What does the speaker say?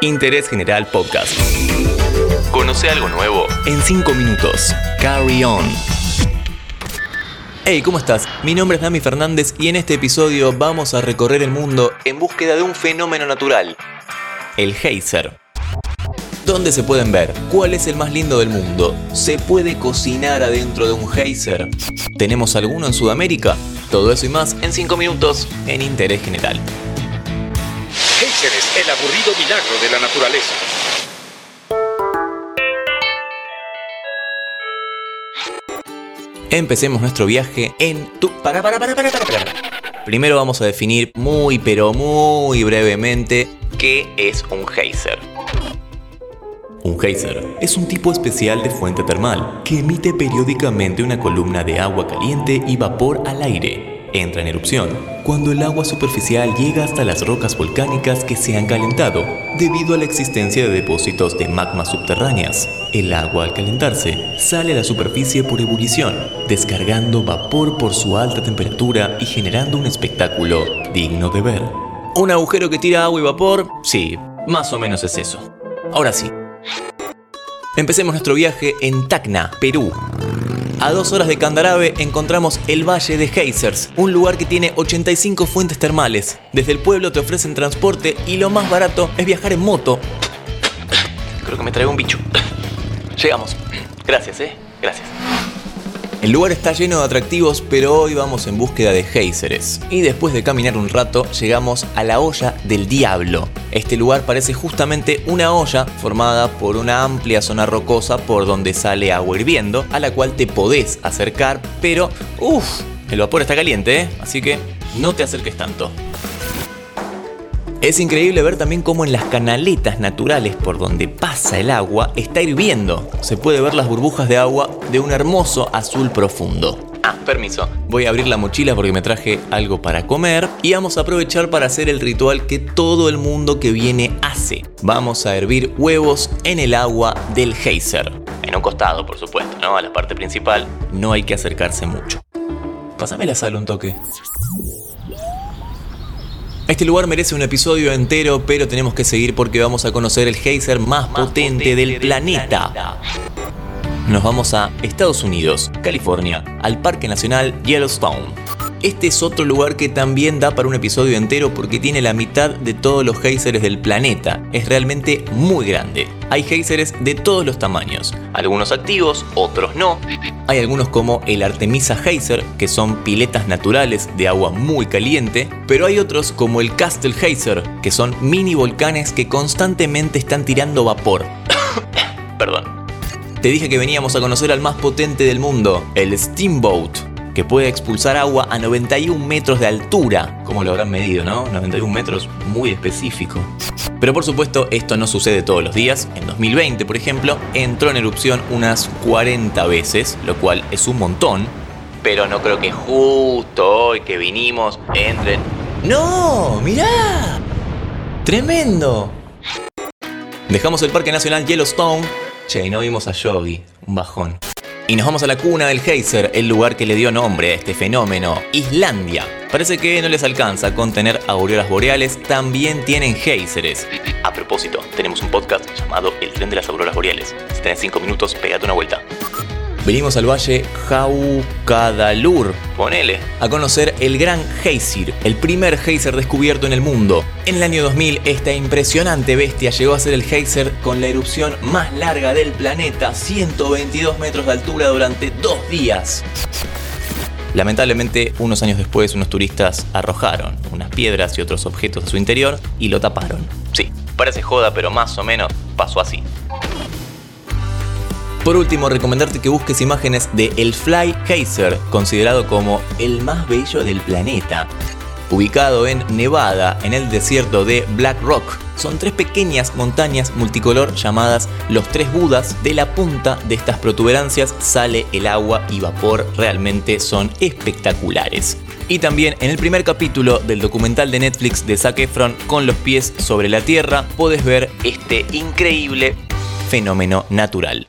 Interés General Podcast. Conoce algo nuevo en 5 minutos. Carry on. Hey, ¿cómo estás? Mi nombre es Dami Fernández y en este episodio vamos a recorrer el mundo en búsqueda de un fenómeno natural, el geyser. ¿Dónde se pueden ver? ¿Cuál es el más lindo del mundo? ¿Se puede cocinar adentro de un geyser? ¿Tenemos alguno en Sudamérica? Todo eso y más en 5 minutos en Interés General. El aburrido milagro de la naturaleza. Empecemos nuestro viaje en tu... Para, para, para, para, para, para. Primero vamos a definir muy pero muy brevemente qué es un geyser. Un geyser es un tipo especial de fuente termal que emite periódicamente una columna de agua caliente y vapor al aire. Entra en erupción cuando el agua superficial llega hasta las rocas volcánicas que se han calentado debido a la existencia de depósitos de magma subterráneas. El agua al calentarse sale a la superficie por ebullición, descargando vapor por su alta temperatura y generando un espectáculo digno de ver. ¿Un agujero que tira agua y vapor? Sí, más o menos es eso. Ahora sí. Empecemos nuestro viaje en Tacna, Perú. A dos horas de Candarabe encontramos el Valle de Geysers, un lugar que tiene 85 fuentes termales. Desde el pueblo te ofrecen transporte y lo más barato es viajar en moto. Creo que me traigo un bicho. Llegamos. Gracias, eh. Gracias. El lugar está lleno de atractivos, pero hoy vamos en búsqueda de géiseres. Y después de caminar un rato, llegamos a la olla del diablo. Este lugar parece justamente una olla formada por una amplia zona rocosa por donde sale agua hirviendo, a la cual te podés acercar, pero uff, el vapor está caliente, ¿eh? así que no te acerques tanto. Es increíble ver también cómo en las canaletas naturales por donde pasa el agua está hirviendo. Se puede ver las burbujas de agua de un hermoso azul profundo. Ah, permiso. Voy a abrir la mochila porque me traje algo para comer y vamos a aprovechar para hacer el ritual que todo el mundo que viene hace. Vamos a hervir huevos en el agua del geyser. En un costado, por supuesto, ¿no? A la parte principal no hay que acercarse mucho. Pásame la sal un toque. Este lugar merece un episodio entero, pero tenemos que seguir porque vamos a conocer el geyser más, potente, del, planeta. Nos vamos a Estados Unidos, California, al Parque Nacional Yellowstone. Este es otro lugar que también da para un episodio entero porque tiene la mitad de todos los geysers del planeta. Es realmente muy grande. Hay geysers de todos los tamaños, algunos activos, otros no. Hay algunos como el Artemisa Geyser, que son piletas naturales de agua muy caliente, pero hay otros como el Castle Geyser, que son mini volcanes que constantemente están tirando vapor. Perdón. Te dije que veníamos a conocer al más potente del mundo, el Steamboat que puede expulsar agua a 91 metros de altura. ¿Cómo lo habrán medido, no? 91 metros, muy específico. Pero por supuesto, esto no sucede todos los días. En 2020, por ejemplo, entró en erupción unas 40 veces, lo cual es un montón. Pero no creo que justo hoy que vinimos entren. ¡No! ¡Mirá! ¡Tremendo! Dejamos el Parque Nacional Yellowstone. Che, y no vimos a Yogi. Un bajón. Y nos vamos a la cuna del geyser, el lugar que le dio nombre a este fenómeno, Islandia. Parece que no les alcanza con tener auroras boreales, también tienen geyseres. A propósito, tenemos un podcast llamado El tren de las auroras boreales. Si tenés 5 minutos, pegate una vuelta. Venimos al valle Jaucadalur, ponele, a conocer el Gran Geysir, el primer geyser descubierto en el mundo. En el año 2000, esta impresionante bestia llegó a ser el geyser con la erupción más larga del planeta, 122 metros de altura durante dos días. Lamentablemente, unos años después, unos turistas arrojaron unas piedras y otros objetos a su interior y lo taparon. Sí, parece joda, pero más o menos pasó así. Por último, recomendarte que busques imágenes de el Fly Geyser, considerado como el más bello del planeta. Ubicado en Nevada, en el desierto de Black Rock, son tres pequeñas montañas multicolor llamadas los tres Budas. De la punta de estas protuberancias sale el agua y vapor, realmente son espectaculares. Y también en el primer capítulo del documental de Netflix de Zac Efron, Con los pies sobre la tierra, puedes ver este increíble fenómeno natural.